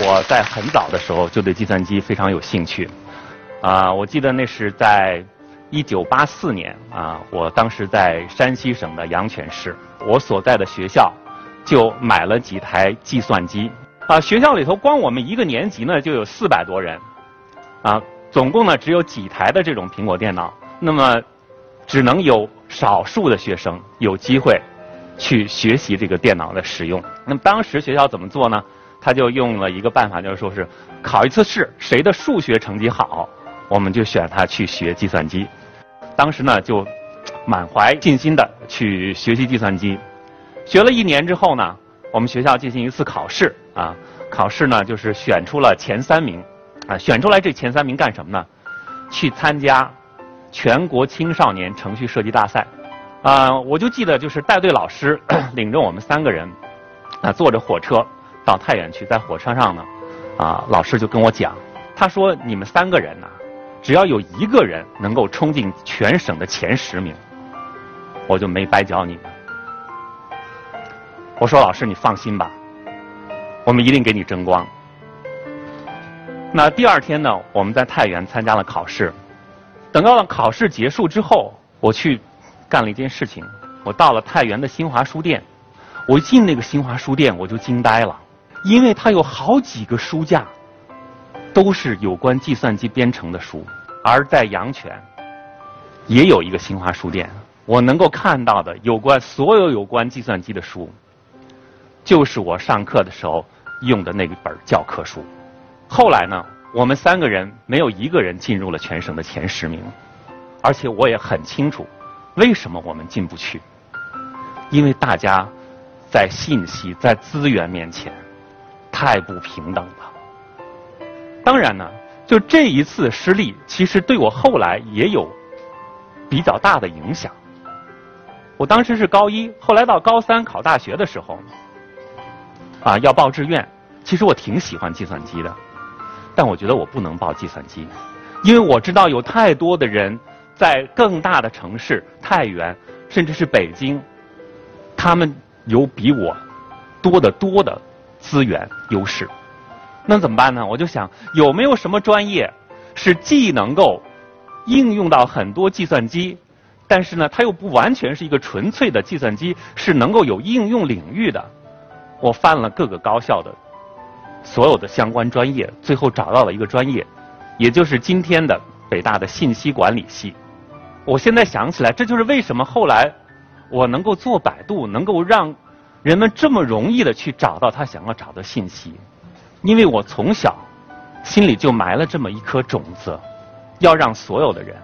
我在很早的时候就对计算机非常有兴趣。啊，我记得那是在一九八四年啊，我当时在山西省的阳泉市，我所在的学校就买了几台计算机。啊，学校里头光我们一个年级呢就有四百多人，啊，总共呢只有几台的这种苹果电脑，那么只能有少数的学生有机会去学习这个电脑的使用。那么当时学校怎么做呢？他就用了一个办法，就是说是考一次试，谁的数学成绩好，我们就选他去学计算机。当时呢就满怀信心的去学习计算机，学了一年之后呢。我们学校进行一次考试啊，考试呢就是选出了前三名，啊，选出来这前三名干什么呢？去参加全国青少年程序设计大赛，啊，我就记得就是带队老师领着我们三个人啊，坐着火车到太原去，在火车上呢，啊，老师就跟我讲，他说你们三个人呢，只要有一个人能够冲进全省的前十名，我就没白教你们。我说：“老师，你放心吧，我们一定给你争光。”那第二天呢，我们在太原参加了考试。等到了考试结束之后，我去干了一件事情。我到了太原的新华书店，我一进那个新华书店，我就惊呆了，因为它有好几个书架都是有关计算机编程的书。而在阳泉也有一个新华书店，我能够看到的有关所有有关计算机的书。就是我上课的时候用的那一本教科书。后来呢，我们三个人没有一个人进入了全省的前十名，而且我也很清楚，为什么我们进不去。因为大家在信息、在资源面前太不平等了。当然呢，就这一次失利，其实对我后来也有比较大的影响。我当时是高一，后来到高三考大学的时候。啊，要报志愿，其实我挺喜欢计算机的，但我觉得我不能报计算机，因为我知道有太多的人在更大的城市，太原，甚至是北京，他们有比我多得多的资源优势。那怎么办呢？我就想，有没有什么专业是既能够应用到很多计算机，但是呢，它又不完全是一个纯粹的计算机，是能够有应用领域的？我翻了各个高校的所有的相关专业，最后找到了一个专业，也就是今天的北大的信息管理系。我现在想起来，这就是为什么后来我能够做百度，能够让人们这么容易的去找到他想要找的信息，因为我从小心里就埋了这么一颗种子，要让所有的人，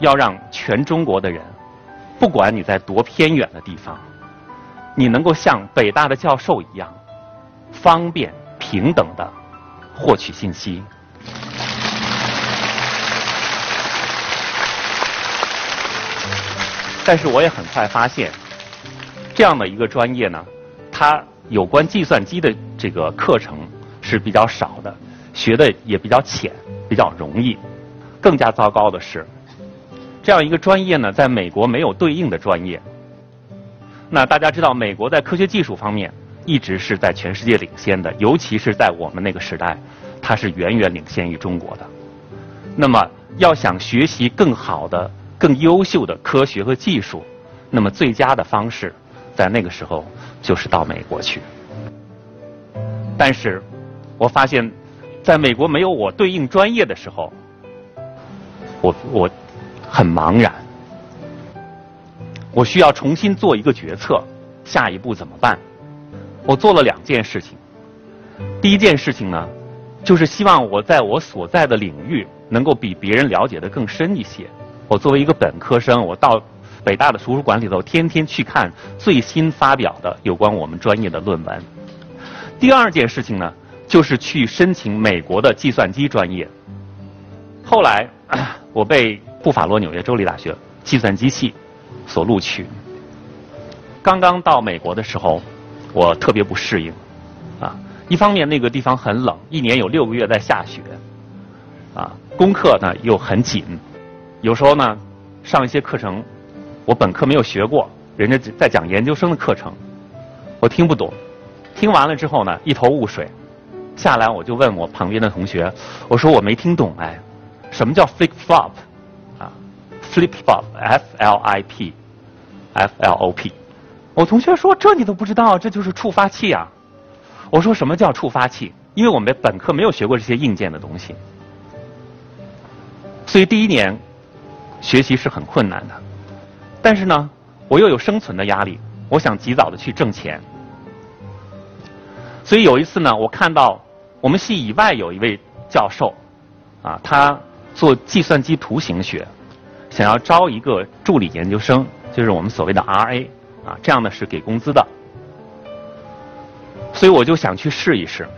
要让全中国的人，不管你在多偏远的地方。你能够像北大的教授一样，方便平等的获取信息。但是我也很快发现，这样的一个专业呢，它有关计算机的这个课程是比较少的，学的也比较浅，比较容易。更加糟糕的是，这样一个专业呢，在美国没有对应的专业。那大家知道，美国在科学技术方面一直是在全世界领先的，尤其是在我们那个时代，它是远远领先于中国的。那么，要想学习更好的、更优秀的科学和技术，那么最佳的方式，在那个时候就是到美国去。但是，我发现，在美国没有我对应专业的时候，我我很茫然。我需要重新做一个决策，下一步怎么办？我做了两件事情。第一件事情呢，就是希望我在我所在的领域能够比别人了解的更深一些。我作为一个本科生，我到北大的图书馆里头，天天去看最新发表的有关我们专业的论文。第二件事情呢，就是去申请美国的计算机专业。后来，我被布法罗纽约州立大学计算机系。所录取。刚刚到美国的时候，我特别不适应，啊，一方面那个地方很冷，一年有六个月在下雪，啊，功课呢又很紧，有时候呢上一些课程，我本科没有学过，人家在讲研究生的课程，我听不懂，听完了之后呢一头雾水，下来我就问我旁边的同学，我说我没听懂哎，什么叫 flip flop 啊？flip flop，F L I P，F L O P。我同学说这你都不知道，这就是触发器啊。我说什么叫触发器？因为我们本科没有学过这些硬件的东西，所以第一年学习是很困难的。但是呢，我又有生存的压力，我想及早的去挣钱。所以有一次呢，我看到我们系以外有一位教授，啊，他做计算机图形学，想要招一个助理研究生，就是我们所谓的 RA，啊，这样的是给工资的。所以我就想去试一试，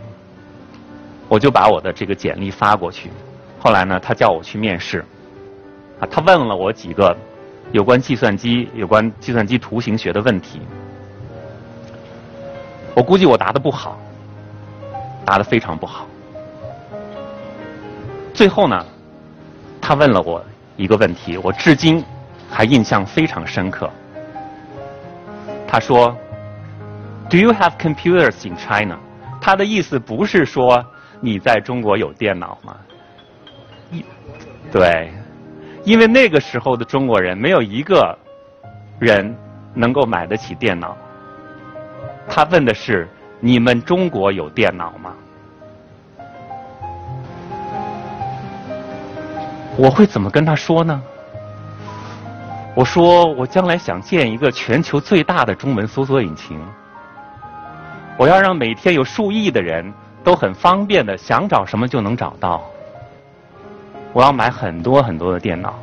我就把我的这个简历发过去。后来呢，他叫我去面试，啊，他问了我几个有关计算机、有关计算机图形学的问题。我估计我答的不好，答的非常不好。最后呢，他问了我一个问题，我至今还印象非常深刻。他说：“Do you have computers in China？” 他的意思不是说你在中国有电脑吗？对，因为那个时候的中国人没有一个人能够买得起电脑。他问的是：“你们中国有电脑吗？”我会怎么跟他说呢？我说：“我将来想建一个全球最大的中文搜索引擎，我要让每天有数亿的人都很方便的想找什么就能找到。我要买很多很多的电脑，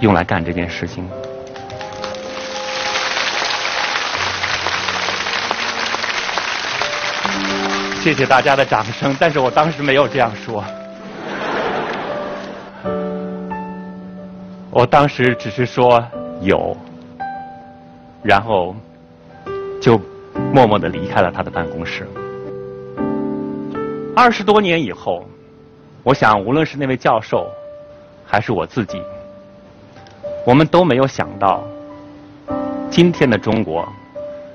用来干这件事情。”谢谢大家的掌声，但是我当时没有这样说，我当时只是说有，然后就默默的离开了他的办公室。二十多年以后，我想无论是那位教授，还是我自己，我们都没有想到，今天的中国，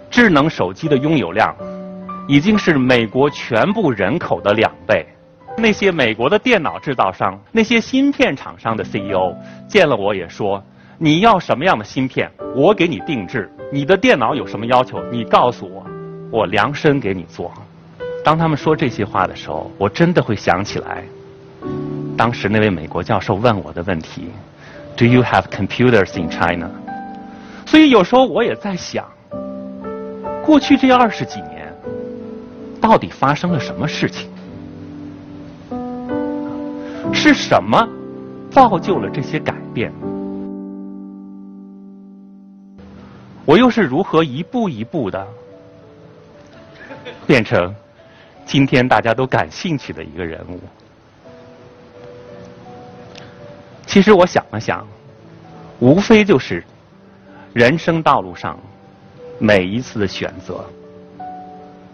智能手机的拥有量。已经是美国全部人口的两倍。那些美国的电脑制造商、那些芯片厂商的 CEO 见了我也说：“你要什么样的芯片，我给你定制。你的电脑有什么要求，你告诉我，我量身给你做。”当他们说这些话的时候，我真的会想起来，当时那位美国教授问我的问题：“Do you have computers in China？” 所以有时候我也在想，过去这二十几年。到底发生了什么事情？是什么造就了这些改变？我又是如何一步一步的变成今天大家都感兴趣的一个人物？其实我想了想，无非就是人生道路上每一次的选择。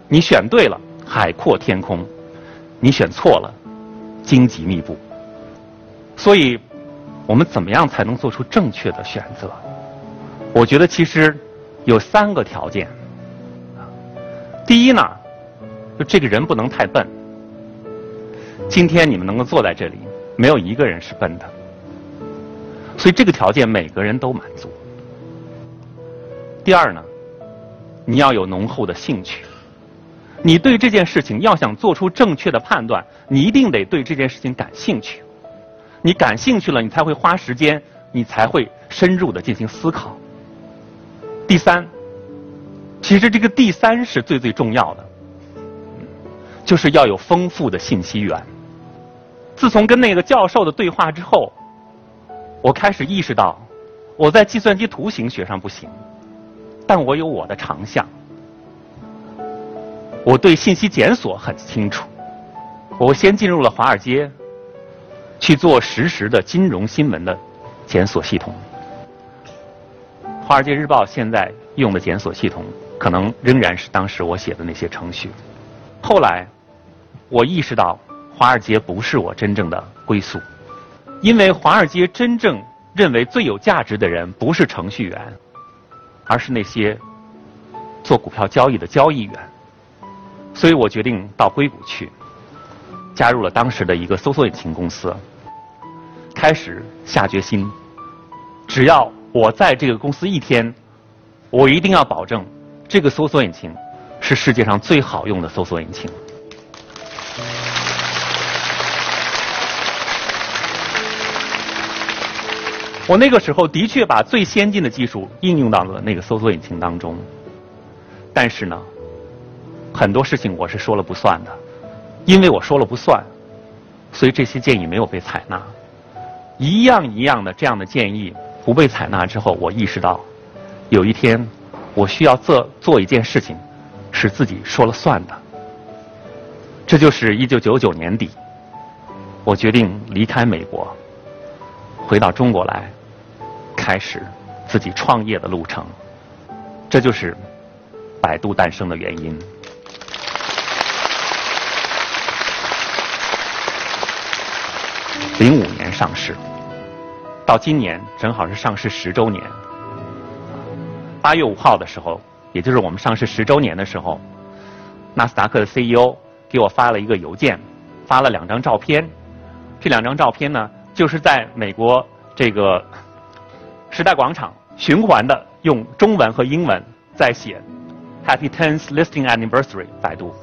你选对了，海阔天空；你选错了，荆棘密布。所以，我们怎么样才能做出正确的选择？我觉得其实有三个条件。第一呢，就这个人不能太笨。今天你们能够坐在这里，没有一个人是笨的。所以这个条件每个人都满足。第二呢，你要有浓厚的兴趣。你对这件事情要想做出正确的判断，你一定得对这件事情感兴趣。你感兴趣了，你才会花时间，你才会深入的进行思考。第三，其实这个第三是最最重要的，就是要有丰富的信息源。自从跟那个教授的对话之后，我开始意识到，我在计算机图形学上不行，但我有我的长项。我对信息检索很清楚，我先进入了华尔街，去做实时的金融新闻的检索系统。华尔街日报现在用的检索系统，可能仍然是当时我写的那些程序。后来，我意识到华尔街不是我真正的归宿，因为华尔街真正认为最有价值的人不是程序员，而是那些做股票交易的交易员。所以我决定到硅谷去。加入了当时的一个搜索引擎公司，开始下决心，只要我在这个公司一天，我一定要保证这个搜索引擎是世界上最好用的搜索引擎。我那个时候的确把最先进的技术应用到了那个搜索引擎当中，但是呢，很多事情我是说了不算的，因为我说了不算，所以这些建议没有被采纳。一样一样的这样的建议不被采纳之后，我意识到，有一天我需要做做一件事情，是自己说了算的。这就是一九九九年底，我决定离开美国。回到中国来，开始自己创业的路程，这就是百度诞生的原因。零五年上市，到今年正好是上市十周年。八月五号的时候，也就是我们上市十周年的时候，纳斯达克的 CEO 给我发了一个邮件，发了两张照片。这两张照片呢？就是在美国这个时代广场循环的用中文和英文在写 “Happy Tenth Listing Anniversary” 百度。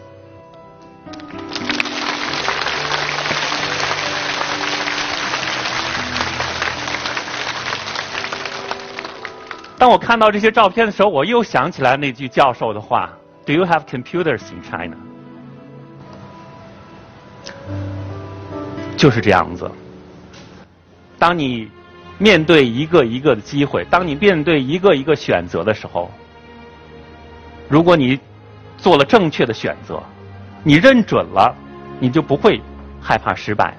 当我看到这些照片的时候，我又想起来那句教授的话：“Do you have computers in China？” 就是这样子。当你面对一个一个的机会，当你面对一个一个选择的时候，如果你做了正确的选择，你认准了，你就不会害怕失败，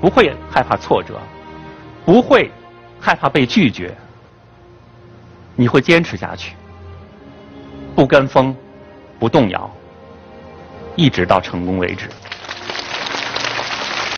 不会害怕挫折，不会害怕被拒绝，你会坚持下去，不跟风，不动摇，一直到成功为止。